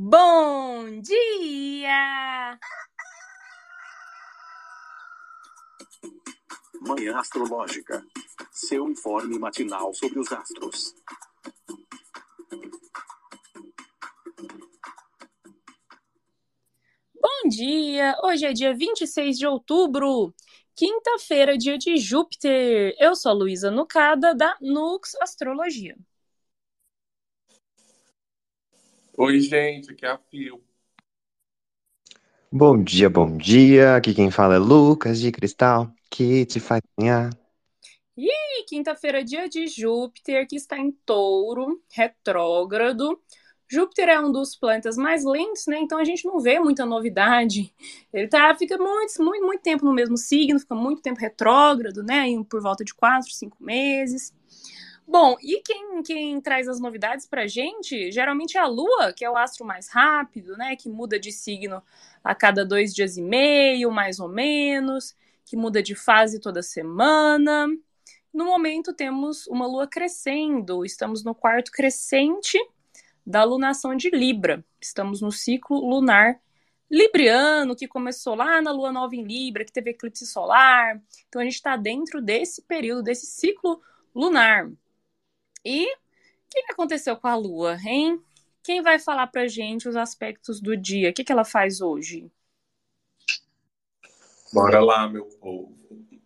Bom dia! Manhã Astrológica. Seu informe matinal sobre os astros. Bom dia! Hoje é dia 26 de outubro, quinta-feira, dia de Júpiter. Eu sou a Luísa Nucada, da Nux Astrologia. Oi, gente, aqui é a Fio. Bom dia, bom dia. Aqui quem fala é Lucas de Cristal, que te faz sonhar. E quinta-feira, dia de Júpiter, que está em touro, retrógrado. Júpiter é um dos planetas mais lentos, né? Então a gente não vê muita novidade. Ele tá, fica muito, muito, muito tempo no mesmo signo, fica muito tempo retrógrado, né? Por volta de quatro, cinco meses. Bom, e quem, quem traz as novidades pra gente, geralmente é a Lua, que é o astro mais rápido, né? Que muda de signo a cada dois dias e meio, mais ou menos, que muda de fase toda semana. No momento temos uma Lua crescendo, estamos no quarto crescente da lunação de Libra. Estamos no ciclo lunar libriano, que começou lá na Lua Nova em Libra, que teve eclipse solar. Então a gente está dentro desse período, desse ciclo lunar. E o que aconteceu com a Lua, hein? Quem vai falar pra gente os aspectos do dia? O que, que ela faz hoje? Bora lá, meu povo.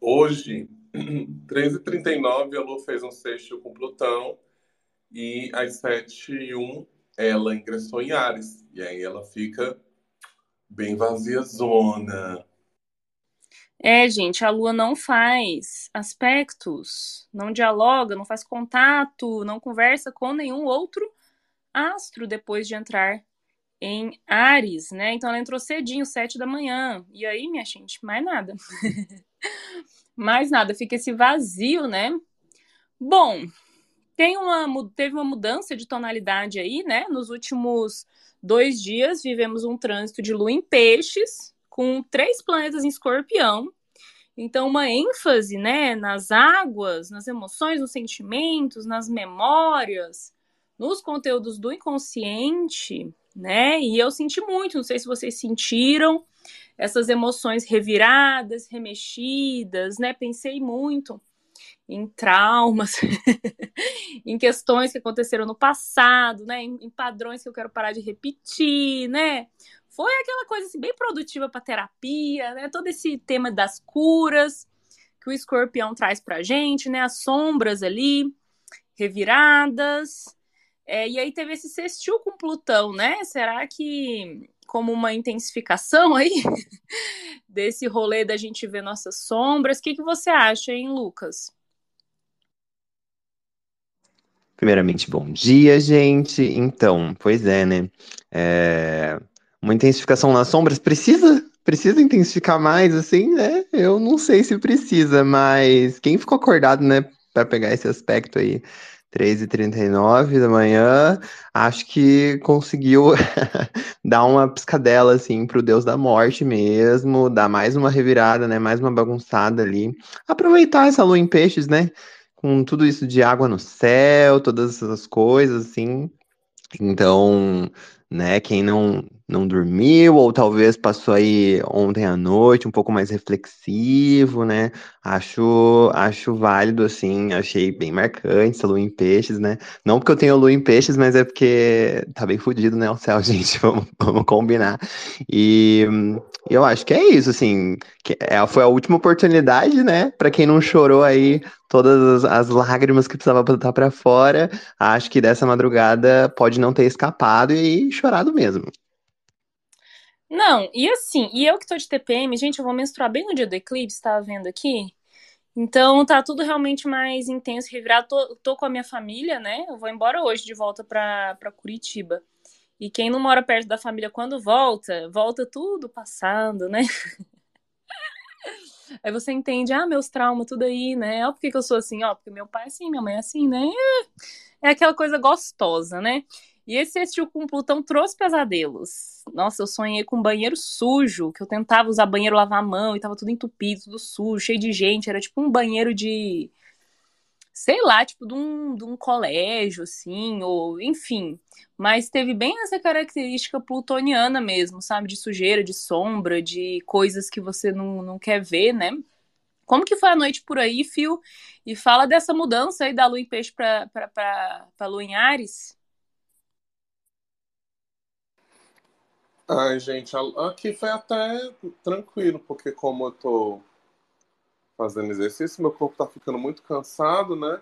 Hoje, 13h39, a Lua fez um sexto com Plutão e às 7h01 ela ingressou em Ares. E aí ela fica bem vazia zona. É, gente, a Lua não faz aspectos, não dialoga, não faz contato, não conversa com nenhum outro astro depois de entrar em Ares, né? Então ela entrou cedinho, sete da manhã. E aí, minha gente, mais nada. mais nada, fica esse vazio, né? Bom, tem uma, teve uma mudança de tonalidade aí, né? Nos últimos dois dias vivemos um trânsito de lua em peixes, com três planetas em escorpião. Então, uma ênfase né, nas águas, nas emoções, nos sentimentos, nas memórias, nos conteúdos do inconsciente, né? E eu senti muito, não sei se vocês sentiram essas emoções reviradas, remexidas, né? Pensei muito em traumas, em questões que aconteceram no passado, né? Em, em, padrões que eu quero parar de repetir, né? Foi aquela coisa assim, bem produtiva para terapia, né? Todo esse tema das curas que o escorpião traz pra gente, né? As sombras ali, reviradas. É, e aí teve esse sextil com Plutão, né? Será que como uma intensificação aí desse rolê da gente ver nossas sombras? O que, que você acha, hein, Lucas? Primeiramente, bom dia, gente. Então, pois é, né? É uma intensificação nas sombras precisa precisa intensificar mais assim né eu não sei se precisa mas quem ficou acordado né para pegar esse aspecto aí 3h39 da manhã, acho que conseguiu dar uma piscadela, assim, pro Deus da Morte mesmo, dar mais uma revirada, né, mais uma bagunçada ali. Aproveitar essa lua em peixes, né, com tudo isso de água no céu, todas essas coisas, assim. Então, né? Quem não, não dormiu, ou talvez passou aí ontem à noite um pouco mais reflexivo, né? Acho, acho válido, assim, achei bem marcante essa lua em peixes, né? Não porque eu tenho lua em peixes, mas é porque tá bem fodido, né? O céu, gente, vamos, vamos combinar. E eu acho que é isso, assim, que é, foi a última oportunidade, né? Para quem não chorou aí todas as, lágrimas que precisava botar para fora, acho que dessa madrugada pode não ter escapado e chorado mesmo. Não, e assim, e eu que tô de TPM, gente, eu vou menstruar bem no dia do eclipse, tá vendo aqui? Então tá tudo realmente mais intenso, revirado. Tô, tô com a minha família, né? Eu vou embora hoje de volta pra, pra Curitiba. E quem não mora perto da família quando volta, volta tudo passado, né? Aí você entende, ah, meus traumas, tudo aí, né? Ó, por que, que eu sou assim? Ó, porque meu pai é assim, minha mãe é assim, né? É aquela coisa gostosa, né? E esse assistiu com Plutão trouxe pesadelos. Nossa, eu sonhei com um banheiro sujo, que eu tentava usar banheiro lavar a mão e tava tudo entupido, tudo sujo, cheio de gente. Era tipo um banheiro de sei lá, tipo, de um, de um colégio, assim, ou enfim. Mas teve bem essa característica plutoniana mesmo, sabe? De sujeira, de sombra, de coisas que você não, não quer ver, né? Como que foi a noite por aí, Fio? E fala dessa mudança aí da lua em peixe para a lua em Ares. Ai, gente, aqui foi até tranquilo, porque como eu tô fazendo exercício, meu corpo tá ficando muito cansado, né?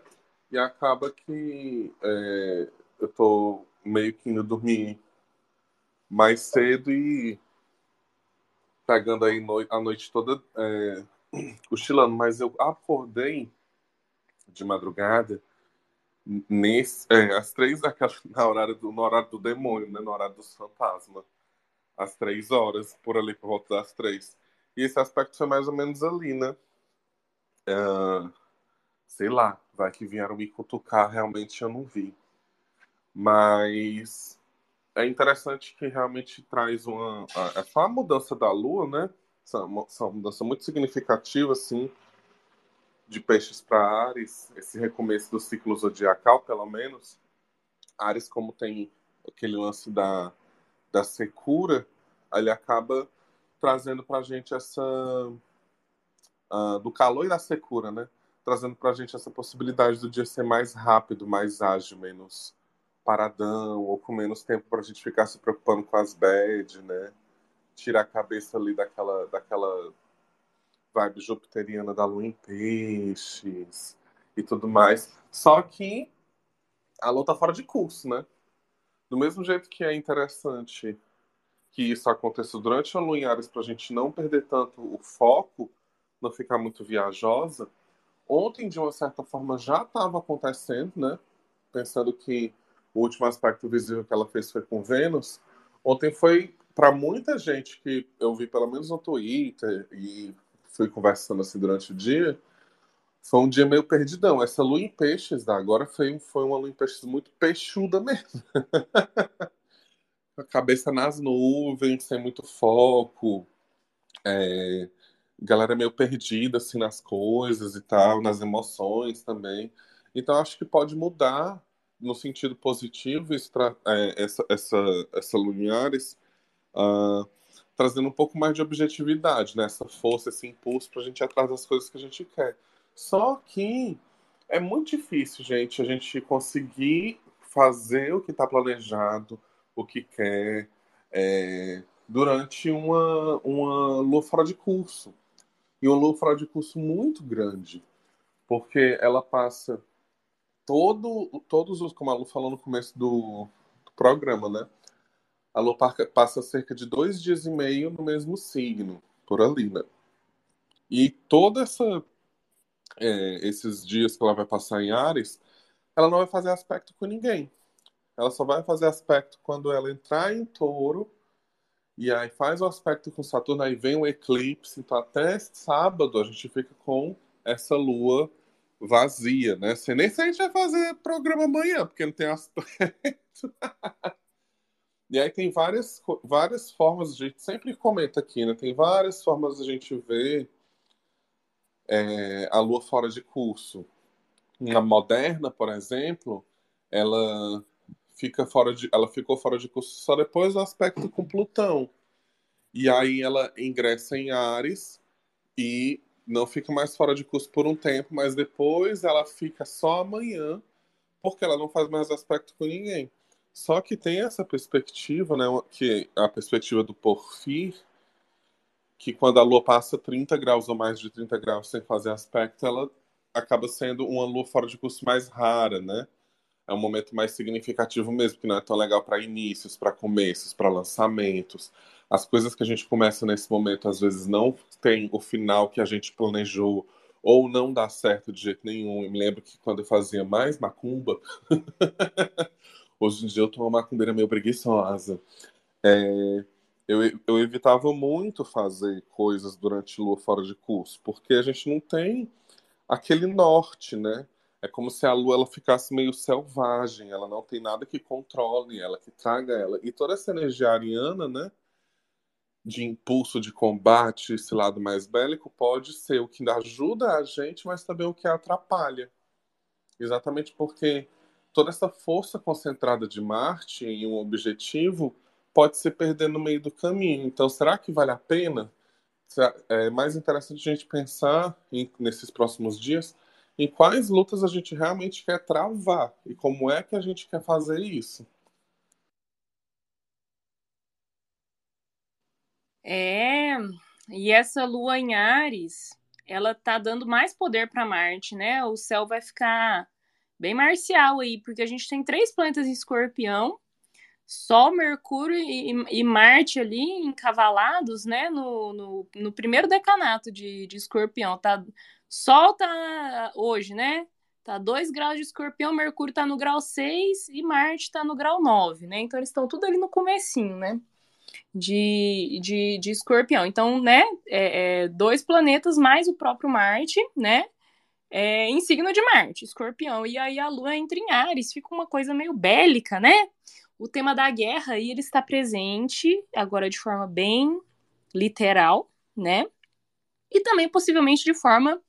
E acaba que é, eu tô meio que indo dormir mais cedo e pegando aí a noite toda é, cochilando. Mas eu acordei de madrugada nesse, é, às três daquela, na horário do, no horário do demônio, né? No horário dos fantasmas. Às três horas, por ali, por volta das três. E esse aspecto foi mais ou menos ali, né? Uh, sei lá, vai que vieram me cutucar, realmente eu não vi. Mas é interessante que realmente traz uma. É só a mudança da lua, né? Essa, essa mudança muito significativa, assim, de peixes para Ares, esse recomeço do ciclo zodiacal, pelo menos. Ares, como tem aquele lance da, da secura, ele acaba trazendo para a gente essa uh, do calor e da secura, né? Trazendo para a gente essa possibilidade do dia ser mais rápido, mais ágil, menos paradão, ou com menos tempo para a gente ficar se preocupando com as bad, né? Tirar a cabeça ali daquela, daquela vibe jupiteriana da lua em peixes e tudo mais. Só que a lua tá fora de curso, né? Do mesmo jeito que é interessante que isso aconteça durante a lua em para a gente não perder tanto o foco, não ficar muito viajosa, ontem, de uma certa forma, já estava acontecendo, né? Pensando que o último aspecto visível que ela fez foi com Vênus. Ontem foi, para muita gente que eu vi, pelo menos no Twitter, e fui conversando assim durante o dia, foi um dia meio perdidão. Essa lua em peixes da agora foi, foi uma lua em peixes muito peixuda mesmo. a cabeça nas nuvens, sem muito foco. É, galera meio perdida assim nas coisas e tal, nas emoções também. Então acho que pode mudar no sentido positivo isso é, essa essa essa lunares uh, trazendo um pouco mais de objetividade, né? Essa força, esse impulso para a gente ir atrás das coisas que a gente quer. Só que é muito difícil, gente, a gente conseguir fazer o que está planejado, o que quer, é, durante uma, uma lua fora de curso e um lua fora de curso muito grande, porque ela passa todo, todos os, como a Lu falou no começo do, do programa, né? A Lu passa cerca de dois dias e meio no mesmo signo, por ali, né? E toda essa é, esses dias que ela vai passar em Ares, ela não vai fazer aspecto com ninguém. Ela só vai fazer aspecto quando ela entrar em touro e aí faz o aspecto com Saturno, aí vem o eclipse. Então, até sábado a gente fica com essa lua vazia, né? Você nem se a gente vai fazer programa amanhã, porque não tem aspecto. e aí tem várias, várias formas, a gente sempre comenta aqui, né? Tem várias formas a gente ver é, a lua fora de curso. Na moderna, por exemplo, ela fica fora de, ela ficou fora de curso só depois do aspecto com Plutão. E aí ela ingressa em Ares e não fica mais fora de curso por um tempo, mas depois ela fica só amanhã, porque ela não faz mais aspecto com ninguém. Só que tem essa perspectiva, né, que é a perspectiva do porfir, que quando a lua passa 30 graus ou mais de 30 graus sem fazer aspecto, ela acaba sendo uma lua fora de curso mais rara, né? é um momento mais significativo mesmo, que não é tão legal para inícios, para começos, para lançamentos. As coisas que a gente começa nesse momento às vezes não tem o final que a gente planejou ou não dá certo de jeito nenhum. Eu me lembro que quando eu fazia mais macumba, hoje em dia eu tô uma macumbeira meio preguiçosa. É, eu, eu evitava muito fazer coisas durante lua fora de curso, porque a gente não tem aquele norte, né? é como se a lua ela ficasse meio selvagem, ela não tem nada que controle ela, que traga ela. E toda essa energia ariana, né, de impulso de combate, esse lado mais bélico, pode ser o que ajuda a gente, mas também o que atrapalha. exatamente porque toda essa força concentrada de Marte em um objetivo pode se perder no meio do caminho. Então, será que vale a pena? É mais interessante a gente pensar em, nesses próximos dias em quais lutas a gente realmente quer travar e como é que a gente quer fazer isso. É, e essa lua em Ares, ela tá dando mais poder para Marte, né? O céu vai ficar bem marcial aí, porque a gente tem três planetas em escorpião, Sol, Mercúrio e, e Marte ali encavalados, né? No, no, no primeiro decanato de, de escorpião. Tá, Sol tá hoje, né? Tá 2 graus de escorpião, Mercúrio tá no grau 6 e Marte tá no grau 9, né? Então eles estão tudo ali no comecinho, né? De, de, de escorpião. Então, né? É, é, dois planetas mais o próprio Marte, né? É, em signo de Marte, escorpião. E aí a Lua entra em Ares, fica uma coisa meio bélica, né? O tema da guerra aí ele está presente, agora de forma bem literal, né? E também possivelmente de forma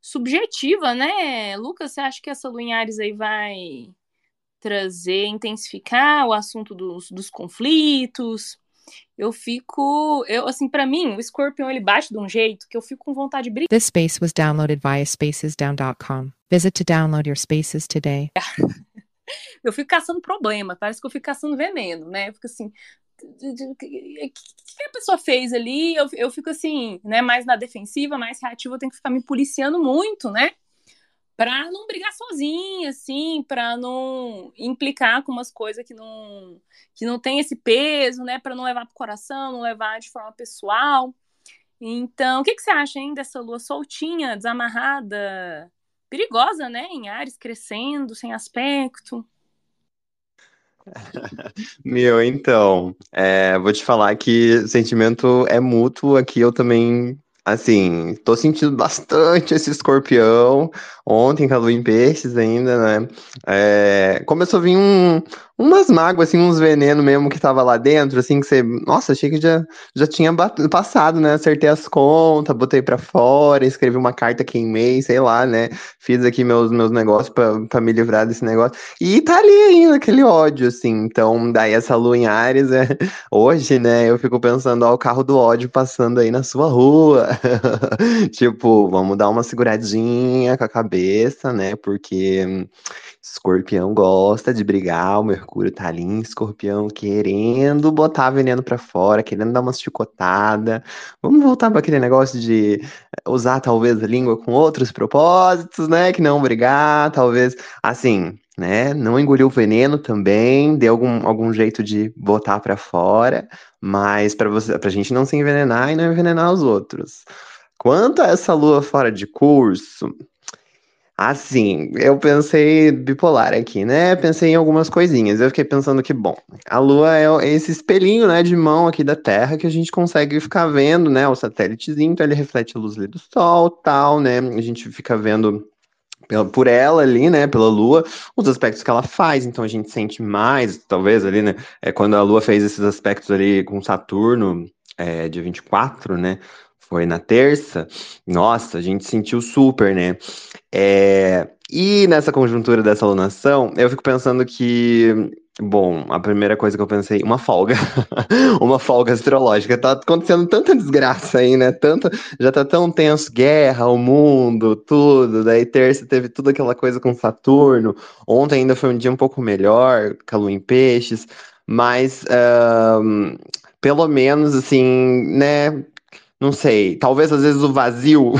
subjetiva, né? Lucas, você acha que essa Lua em Ares aí vai trazer, intensificar o assunto dos, dos conflitos? Eu fico, eu assim, para mim, o escorpião ele bate de um jeito que eu fico com vontade de brigar. This space was downloaded via spacesdown.com. Visit to download your spaces today. eu fico caçando problema, parece que eu fico caçando veneno, né? Eu fico assim, o que a pessoa fez ali? Eu, eu fico assim, né, mais na defensiva, mais reativa, eu tenho que ficar me policiando muito, né? Pra não brigar sozinha, assim, pra não implicar com umas coisas que não, que não tem esse peso, né? Pra não levar pro coração, não levar de forma pessoal. Então, o que, que você acha, hein, dessa lua soltinha, desamarrada, perigosa, né? Em Ares, crescendo, sem aspecto? Meu, então, é, vou te falar que sentimento é mútuo aqui, eu também Assim, tô sentindo bastante esse escorpião. Ontem, com a lua em peixes ainda, né? É, começou a vir um, umas mágoas, assim, uns venenos mesmo que tava lá dentro, assim, que você. Nossa, achei que já, já tinha passado, né? Acertei as contas, botei pra fora, escrevi uma carta, queimei, sei lá, né? Fiz aqui meus, meus negócios pra me livrar desse negócio. E tá ali ainda aquele ódio, assim. Então, daí essa lua em Ares, é, hoje, né? Eu fico pensando, ó, o carro do ódio passando aí na sua rua. tipo, vamos dar uma seguradinha com a cabeça, né? Porque escorpião gosta de brigar, o Mercúrio tá ali em escorpião querendo botar veneno para fora, querendo dar uma chicotada. Vamos voltar para aquele negócio de usar talvez a língua com outros propósitos, né? Que não brigar, talvez assim. Né? Não engoliu o veneno também, deu algum, algum jeito de botar para fora, mas para você, pra gente não se envenenar e não envenenar os outros. Quanto a essa lua fora de curso, assim, eu pensei bipolar aqui, né? Pensei em algumas coisinhas. Eu fiquei pensando que, bom, a lua é esse espelhinho, né, de mão aqui da Terra que a gente consegue ficar vendo, né? O satélitezinho, então ele reflete a luz do Sol, tal, né? A gente fica vendo por ela ali, né, pela Lua, os aspectos que ela faz, então a gente sente mais, talvez ali, né, é quando a Lua fez esses aspectos ali com Saturno, é, dia 24, né, foi na terça, nossa, a gente sentiu super, né? É, e nessa conjuntura dessa alunação, eu fico pensando que, bom, a primeira coisa que eu pensei, uma folga, uma folga astrológica. Tá acontecendo tanta desgraça aí, né? Tanta, já tá tão tenso, guerra, o mundo, tudo. Daí terça teve toda aquela coisa com Saturno. Ontem ainda foi um dia um pouco melhor, lua em peixes, mas um, pelo menos assim, né? Não sei, talvez às vezes o vazio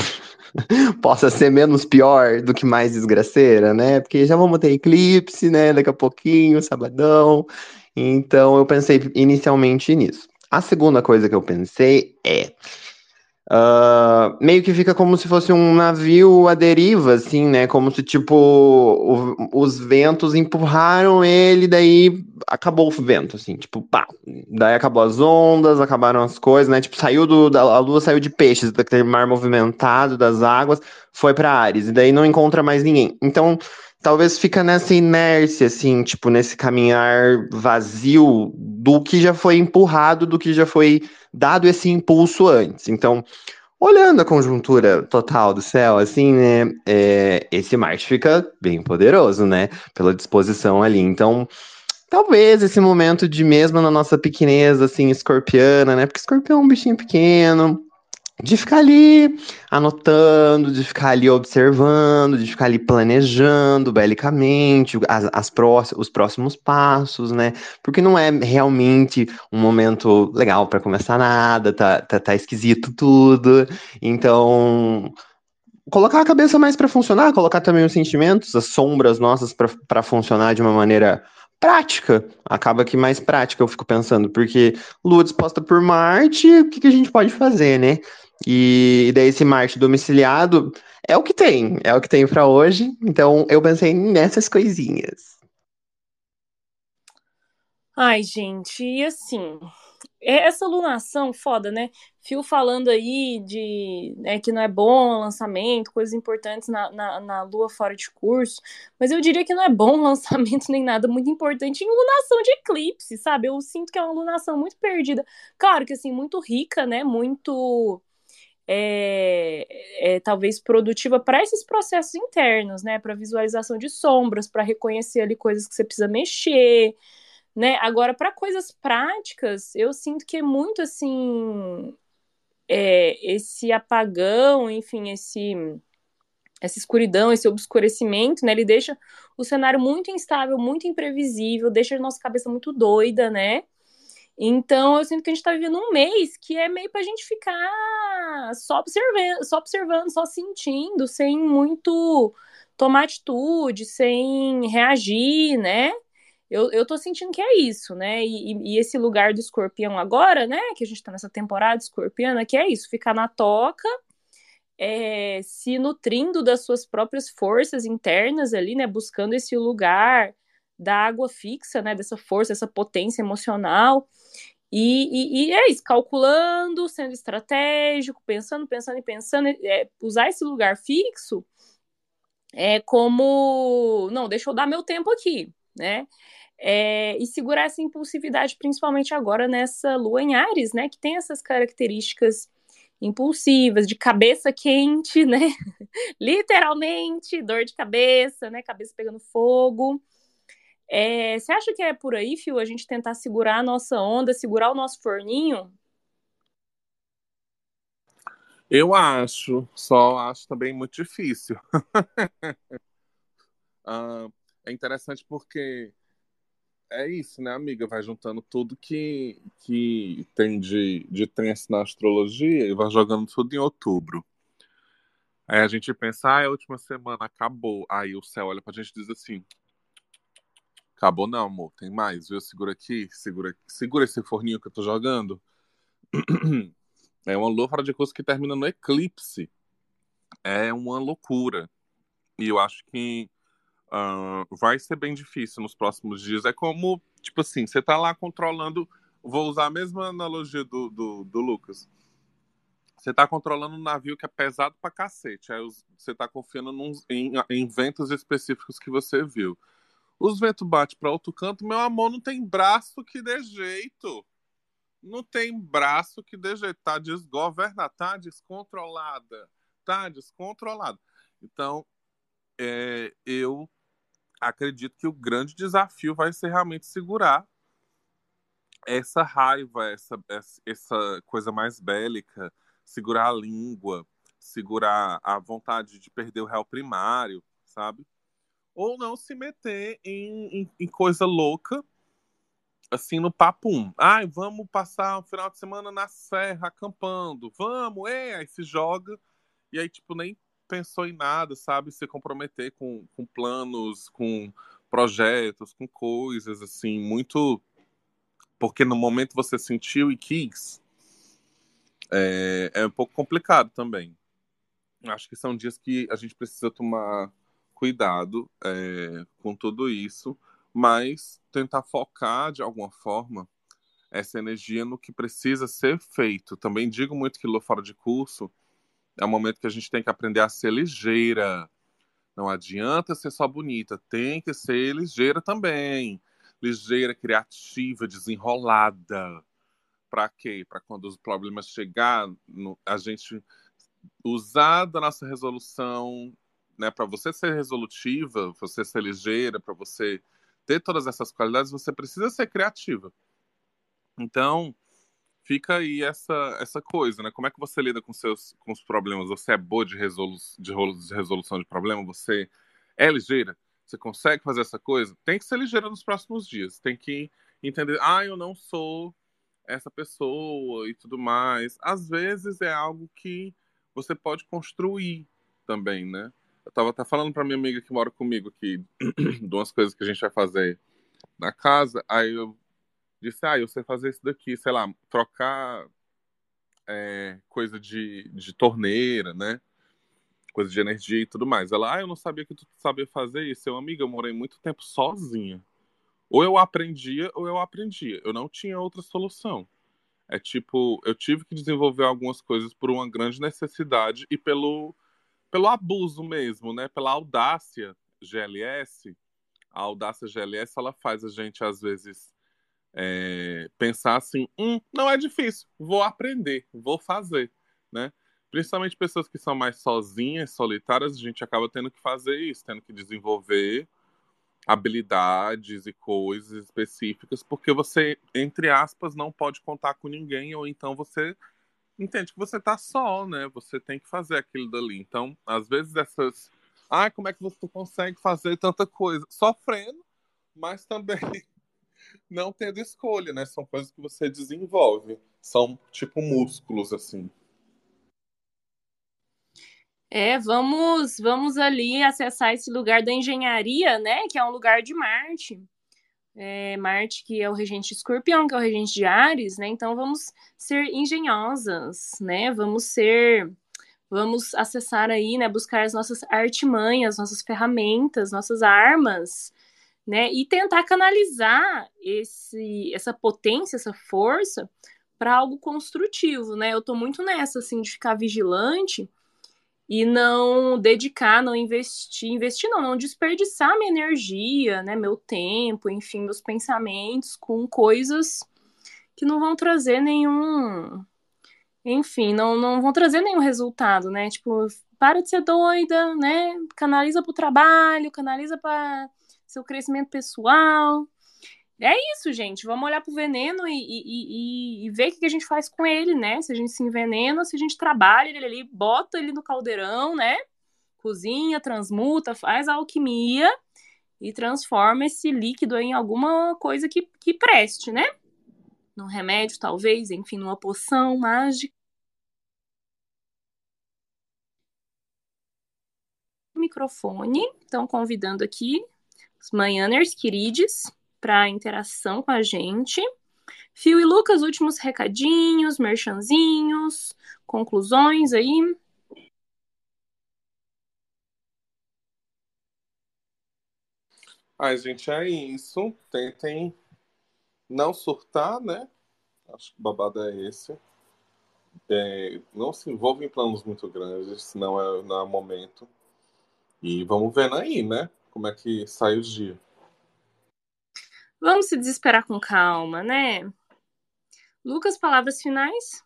possa ser menos pior do que mais desgraceira, né? Porque já vamos ter eclipse, né? Daqui a pouquinho, sabadão. Então eu pensei inicialmente nisso. A segunda coisa que eu pensei é Uh, meio que fica como se fosse um navio à deriva, assim, né? Como se, tipo, o, os ventos empurraram ele, daí acabou o vento, assim, tipo, pá. Daí acabou as ondas, acabaram as coisas, né? Tipo, saiu do. Da, a lua saiu de peixes, daquele mar movimentado das águas, foi para Ares, e daí não encontra mais ninguém. Então, talvez fica nessa inércia, assim, tipo, nesse caminhar vazio do que já foi empurrado, do que já foi dado esse impulso antes. Então, olhando a conjuntura total do céu, assim, né? É, esse Marte fica bem poderoso, né? Pela disposição ali. Então, talvez esse momento de mesmo na nossa pequenez, assim, escorpiana, né? Porque escorpião é um bichinho pequeno, de ficar ali anotando, de ficar ali observando, de ficar ali planejando belicamente as, as os próximos passos, né? Porque não é realmente um momento legal para começar nada, tá, tá, tá esquisito tudo. Então, colocar a cabeça mais para funcionar, colocar também os sentimentos, as sombras nossas para funcionar de uma maneira prática. Acaba que mais prática, eu fico pensando, porque Lua disposta por Marte, o que, que a gente pode fazer, né? E daí esse Marte domiciliado é o que tem, é o que tem para hoje. Então eu pensei nessas coisinhas. Ai, gente, e assim, é, essa lunação foda, né? Fio falando aí de né, que não é bom lançamento, coisas importantes na, na, na, lua fora de curso, mas eu diria que não é bom lançamento nem nada muito importante em lunação de eclipse, sabe? Eu sinto que é uma lunação muito perdida. Claro que assim, muito rica, né? Muito é, é, talvez produtiva para esses processos internos, né? Para visualização de sombras, para reconhecer ali coisas que você precisa mexer, né? Agora, para coisas práticas, eu sinto que é muito assim. É, esse apagão, enfim, esse essa escuridão, esse obscurecimento, né? Ele deixa o cenário muito instável, muito imprevisível, deixa a nossa cabeça muito doida, né? Então, eu sinto que a gente está vivendo um mês que é meio para a gente ficar só observando, só observando, só sentindo, sem muito tomar atitude, sem reagir, né? Eu, eu tô sentindo que é isso, né? E, e esse lugar do escorpião agora, né? Que a gente tá nessa temporada escorpiana, que é isso, ficar na toca, é, se nutrindo das suas próprias forças internas ali, né? Buscando esse lugar da água fixa, né? Dessa força, essa potência emocional. E, e, e, é isso, calculando, sendo estratégico, pensando, pensando e pensando, é, usar esse lugar fixo é como, não, deixa eu dar meu tempo aqui, né? É, e segurar essa impulsividade, principalmente agora nessa lua em Ares, né? Que tem essas características impulsivas, de cabeça quente, né? Literalmente, dor de cabeça, né? Cabeça pegando fogo. É, você acha que é por aí, Fio, a gente tentar segurar a nossa onda, segurar o nosso forninho? Eu acho, só acho também muito difícil. uh, é interessante porque é isso, né, amiga? Vai juntando tudo que, que tem de, de tenso na astrologia e vai jogando tudo em outubro. Aí a gente pensa, ah, a última semana acabou. Aí o céu olha pra gente e diz assim: Acabou não, amor. Tem mais, viu? Segura aqui, segura, segura esse forninho que eu tô jogando. É uma lua de curso que termina no eclipse. É uma loucura. E eu acho que uh, vai ser bem difícil nos próximos dias. É como, tipo assim, você tá lá controlando. Vou usar a mesma analogia do, do, do Lucas. Você tá controlando um navio que é pesado pra cacete. Aí você tá confiando em, em ventos específicos que você viu. Os ventos batem para outro canto, meu amor, não tem braço que dê jeito. Não tem braço que dê jeito. Tá desgovernada, tá descontrolada. Tá descontrolada. Então, é, eu acredito que o grande desafio vai ser realmente segurar essa raiva, essa, essa coisa mais bélica, segurar a língua, segurar a vontade de perder o réu primário, sabe? Ou não se meter em, em, em coisa louca, assim, no papum. Ai, vamos passar o final de semana na serra acampando, vamos, é, aí se joga, e aí, tipo, nem pensou em nada, sabe? Se comprometer com, com planos, com projetos, com coisas, assim, muito. Porque no momento você sentiu e quis, é, é um pouco complicado também. Acho que são dias que a gente precisa tomar cuidado é, com tudo isso, mas tentar focar de alguma forma essa energia no que precisa ser feito. Também digo muito que Lua Fora de Curso é um momento que a gente tem que aprender a ser ligeira. Não adianta ser só bonita, tem que ser ligeira também. Ligeira, criativa, desenrolada. Para quê? Para quando os problemas chegar, a gente usar da nossa resolução, né, para você ser resolutiva, você ser ligeira, para você ter todas essas qualidades, você precisa ser criativa. Então, fica aí essa, essa coisa, né? Como é que você lida com, seus, com os problemas? Você é boa de, resolu de, de resolução de problema? Você é ligeira? Você consegue fazer essa coisa? Tem que ser ligeira nos próximos dias. Tem que entender, ah, eu não sou essa pessoa e tudo mais. Às vezes é algo que você pode construir também, né? Eu tava até falando para minha amiga que mora comigo aqui de umas coisas que a gente vai fazer na casa. Aí eu disse, ah, eu sei fazer isso daqui, sei lá, trocar é, coisa de, de torneira, né? Coisa de energia e tudo mais. Ela, ah, eu não sabia que tu sabia fazer isso. Eu, amiga, eu morei muito tempo sozinha. Ou eu aprendia, ou eu aprendia. Eu não tinha outra solução. É tipo, eu tive que desenvolver algumas coisas por uma grande necessidade e pelo, pelo abuso mesmo, né? Pela audácia GLS. A audácia GLS, ela faz a gente, às vezes, é, pensar assim, hum, não é difícil, vou aprender, vou fazer, né? Principalmente pessoas que são mais sozinhas, solitárias, a gente acaba tendo que fazer isso, tendo que desenvolver habilidades e coisas específicas, porque você, entre aspas, não pode contar com ninguém, ou então você entende que você tá só, né? Você tem que fazer aquilo dali. Então, às vezes essas. Ah, como é que você consegue fazer tanta coisa? Sofrendo, mas também não tendo escolha, né? São coisas que você desenvolve. São tipo músculos, assim. É, vamos, vamos ali acessar esse lugar da engenharia, né? Que é um lugar de Marte. É, Marte, que é o regente escorpião, que é o regente de Ares, né? Então vamos ser engenhosas, né? Vamos ser, vamos acessar aí, né? Buscar as nossas artimanhas, nossas ferramentas, nossas armas, né? E tentar canalizar esse, essa potência, essa força para algo construtivo, né? Eu tô muito nessa, assim, de ficar vigilante e não dedicar, não investir, investir não, não desperdiçar minha energia, né, meu tempo, enfim, meus pensamentos com coisas que não vão trazer nenhum, enfim, não, não vão trazer nenhum resultado, né? Tipo, para de ser doida, né? Canaliza para o trabalho, canaliza para seu crescimento pessoal, é isso, gente. Vamos olhar pro veneno e, e, e, e ver o que a gente faz com ele, né? Se a gente se envenena, se a gente trabalha ele ali, bota ele no caldeirão, né? Cozinha, transmuta, faz a alquimia e transforma esse líquido em alguma coisa que, que preste, né? Num remédio, talvez, enfim, numa poção mágica. Microfone, estão convidando aqui os Manhãers queridos para interação com a gente. Fio e Lucas, últimos recadinhos, merchanzinhos, conclusões aí. Ai, gente, é isso. Tentem não surtar, né? Acho que babado é esse. É, não se envolvam em planos muito grandes, senão é, não é momento. E vamos vendo aí, né? Como é que sai o dia. Vamos se desesperar com calma, né? Lucas, palavras finais?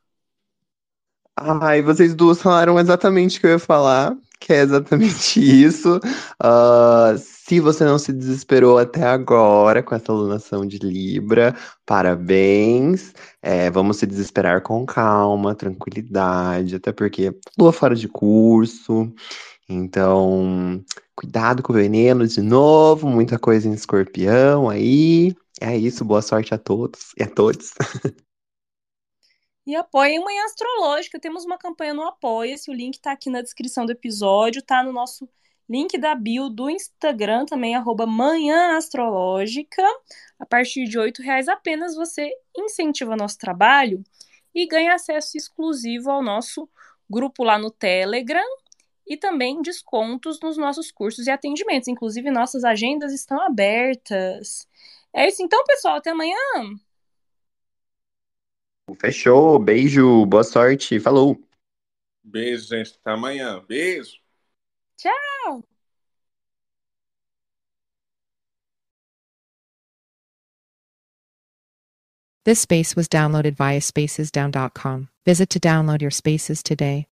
Ai, vocês duas falaram exatamente o que eu ia falar, que é exatamente isso. Uh, se você não se desesperou até agora com essa alunação de Libra, parabéns. É, vamos se desesperar com calma, tranquilidade, até porque lua fora de curso. Então, cuidado com o veneno de novo, muita coisa em escorpião aí. É isso, boa sorte a todos e a todos. E apoiem Manhã Astrológica. Temos uma campanha no Apoia-se. O link está aqui na descrição do episódio, tá no nosso link da bio do Instagram também, arroba Manhã Astrológica. A partir de R$ reais apenas você incentiva nosso trabalho e ganha acesso exclusivo ao nosso grupo lá no Telegram, e também descontos nos nossos cursos e atendimentos. Inclusive, nossas agendas estão abertas. É isso então, pessoal. Até amanhã. Fechou. Beijo. Boa sorte. Falou. Beijo, gente. Até amanhã. Beijo. Tchau. This space was downloaded via spacesdown.com. Visit to download your spaces today.